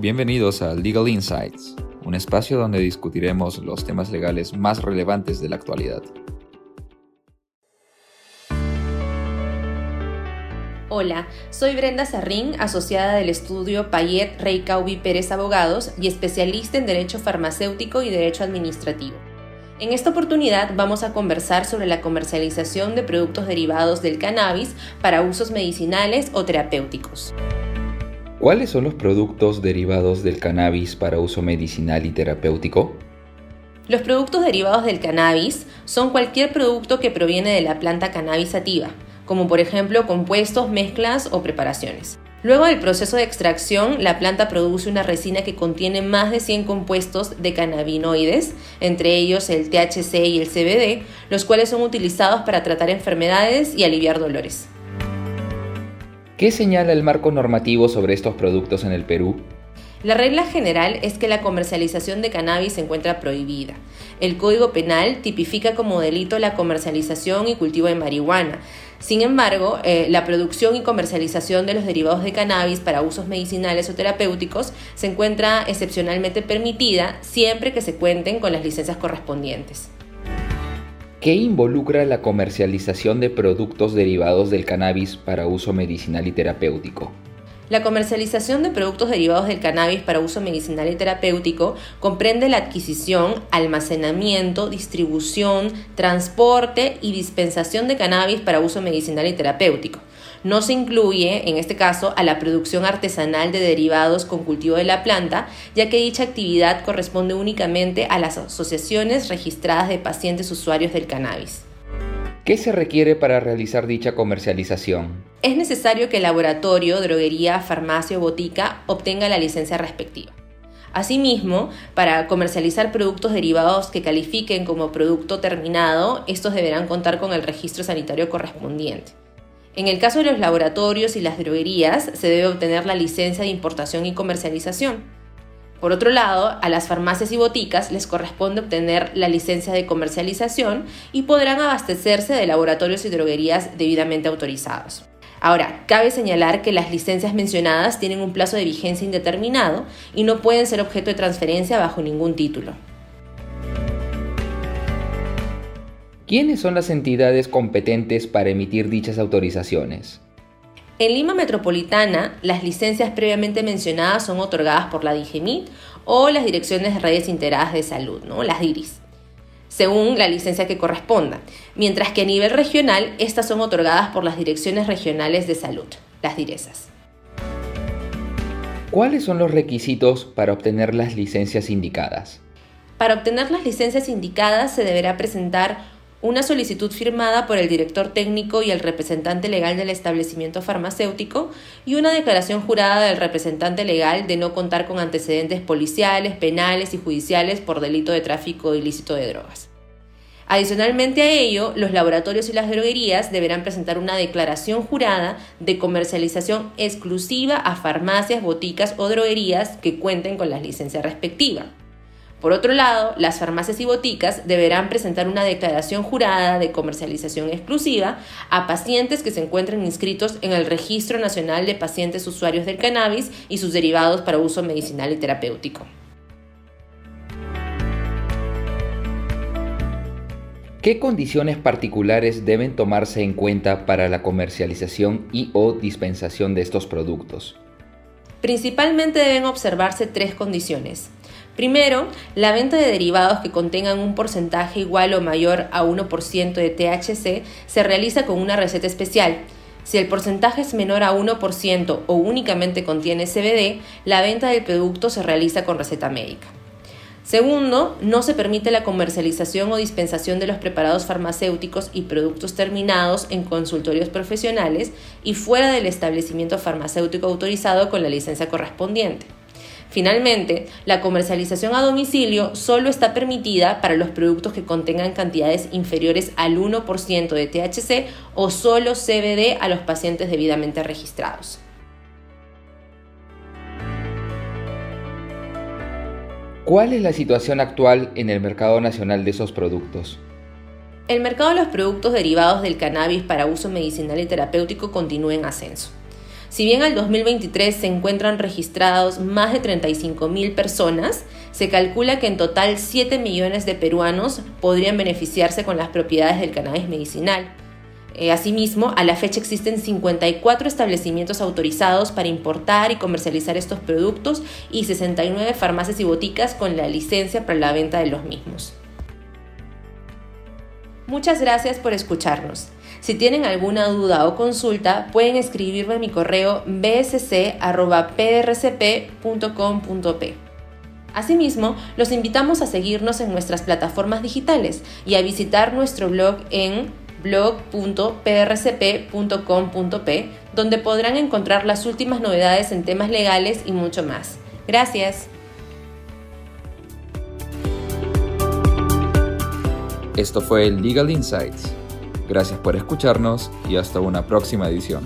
Bienvenidos a Legal Insights, un espacio donde discutiremos los temas legales más relevantes de la actualidad. Hola, soy Brenda Sarrín, asociada del estudio Payet Rey Caubi Pérez Abogados y especialista en Derecho Farmacéutico y Derecho Administrativo. En esta oportunidad vamos a conversar sobre la comercialización de productos derivados del cannabis para usos medicinales o terapéuticos. ¿Cuáles son los productos derivados del cannabis para uso medicinal y terapéutico? Los productos derivados del cannabis son cualquier producto que proviene de la planta cannabis sativa, como por ejemplo compuestos, mezclas o preparaciones. Luego del proceso de extracción, la planta produce una resina que contiene más de 100 compuestos de cannabinoides, entre ellos el THC y el CBD, los cuales son utilizados para tratar enfermedades y aliviar dolores. ¿Qué señala el marco normativo sobre estos productos en el Perú? La regla general es que la comercialización de cannabis se encuentra prohibida. El Código Penal tipifica como delito la comercialización y cultivo de marihuana. Sin embargo, eh, la producción y comercialización de los derivados de cannabis para usos medicinales o terapéuticos se encuentra excepcionalmente permitida siempre que se cuenten con las licencias correspondientes. ¿Qué involucra la comercialización de productos derivados del cannabis para uso medicinal y terapéutico? La comercialización de productos derivados del cannabis para uso medicinal y terapéutico comprende la adquisición, almacenamiento, distribución, transporte y dispensación de cannabis para uso medicinal y terapéutico. No se incluye, en este caso, a la producción artesanal de derivados con cultivo de la planta, ya que dicha actividad corresponde únicamente a las asociaciones registradas de pacientes usuarios del cannabis. ¿Qué se requiere para realizar dicha comercialización? Es necesario que el laboratorio, droguería, farmacia o botica obtenga la licencia respectiva. Asimismo, para comercializar productos derivados que califiquen como producto terminado, estos deberán contar con el registro sanitario correspondiente. En el caso de los laboratorios y las droguerías, se debe obtener la licencia de importación y comercialización. Por otro lado, a las farmacias y boticas les corresponde obtener la licencia de comercialización y podrán abastecerse de laboratorios y droguerías debidamente autorizados. Ahora, cabe señalar que las licencias mencionadas tienen un plazo de vigencia indeterminado y no pueden ser objeto de transferencia bajo ningún título. ¿Quiénes son las entidades competentes para emitir dichas autorizaciones? En Lima Metropolitana, las licencias previamente mencionadas son otorgadas por la DIGEMIT o las Direcciones de Redes Integradas de Salud, ¿no? las DIRIS, según la licencia que corresponda, mientras que a nivel regional estas son otorgadas por las Direcciones Regionales de Salud, las DIRESAS. ¿Cuáles son los requisitos para obtener las licencias indicadas? Para obtener las licencias indicadas se deberá presentar una solicitud firmada por el director técnico y el representante legal del establecimiento farmacéutico y una declaración jurada del representante legal de no contar con antecedentes policiales, penales y judiciales por delito de tráfico ilícito de drogas. Adicionalmente a ello, los laboratorios y las droguerías deberán presentar una declaración jurada de comercialización exclusiva a farmacias, boticas o droguerías que cuenten con la licencia respectiva. Por otro lado, las farmacias y boticas deberán presentar una declaración jurada de comercialización exclusiva a pacientes que se encuentren inscritos en el Registro Nacional de Pacientes Usuarios del Cannabis y sus derivados para uso medicinal y terapéutico. ¿Qué condiciones particulares deben tomarse en cuenta para la comercialización y o dispensación de estos productos? Principalmente deben observarse tres condiciones. Primero, la venta de derivados que contengan un porcentaje igual o mayor a 1% de THC se realiza con una receta especial. Si el porcentaje es menor a 1% o únicamente contiene CBD, la venta del producto se realiza con receta médica. Segundo, no se permite la comercialización o dispensación de los preparados farmacéuticos y productos terminados en consultorios profesionales y fuera del establecimiento farmacéutico autorizado con la licencia correspondiente. Finalmente, la comercialización a domicilio solo está permitida para los productos que contengan cantidades inferiores al 1% de THC o solo CBD a los pacientes debidamente registrados. ¿Cuál es la situación actual en el mercado nacional de esos productos? El mercado de los productos derivados del cannabis para uso medicinal y terapéutico continúa en ascenso. Si bien al 2023 se encuentran registrados más de 35.000 personas, se calcula que en total 7 millones de peruanos podrían beneficiarse con las propiedades del cannabis medicinal. Eh, asimismo, a la fecha existen 54 establecimientos autorizados para importar y comercializar estos productos y 69 farmacias y boticas con la licencia para la venta de los mismos. Muchas gracias por escucharnos. Si tienen alguna duda o consulta, pueden escribirme a mi correo bsc.prcp.com.p. Asimismo, los invitamos a seguirnos en nuestras plataformas digitales y a visitar nuestro blog en blog.prcp.com.p, donde podrán encontrar las últimas novedades en temas legales y mucho más. Gracias. Esto fue Legal Insights. Gracias por escucharnos y hasta una próxima edición.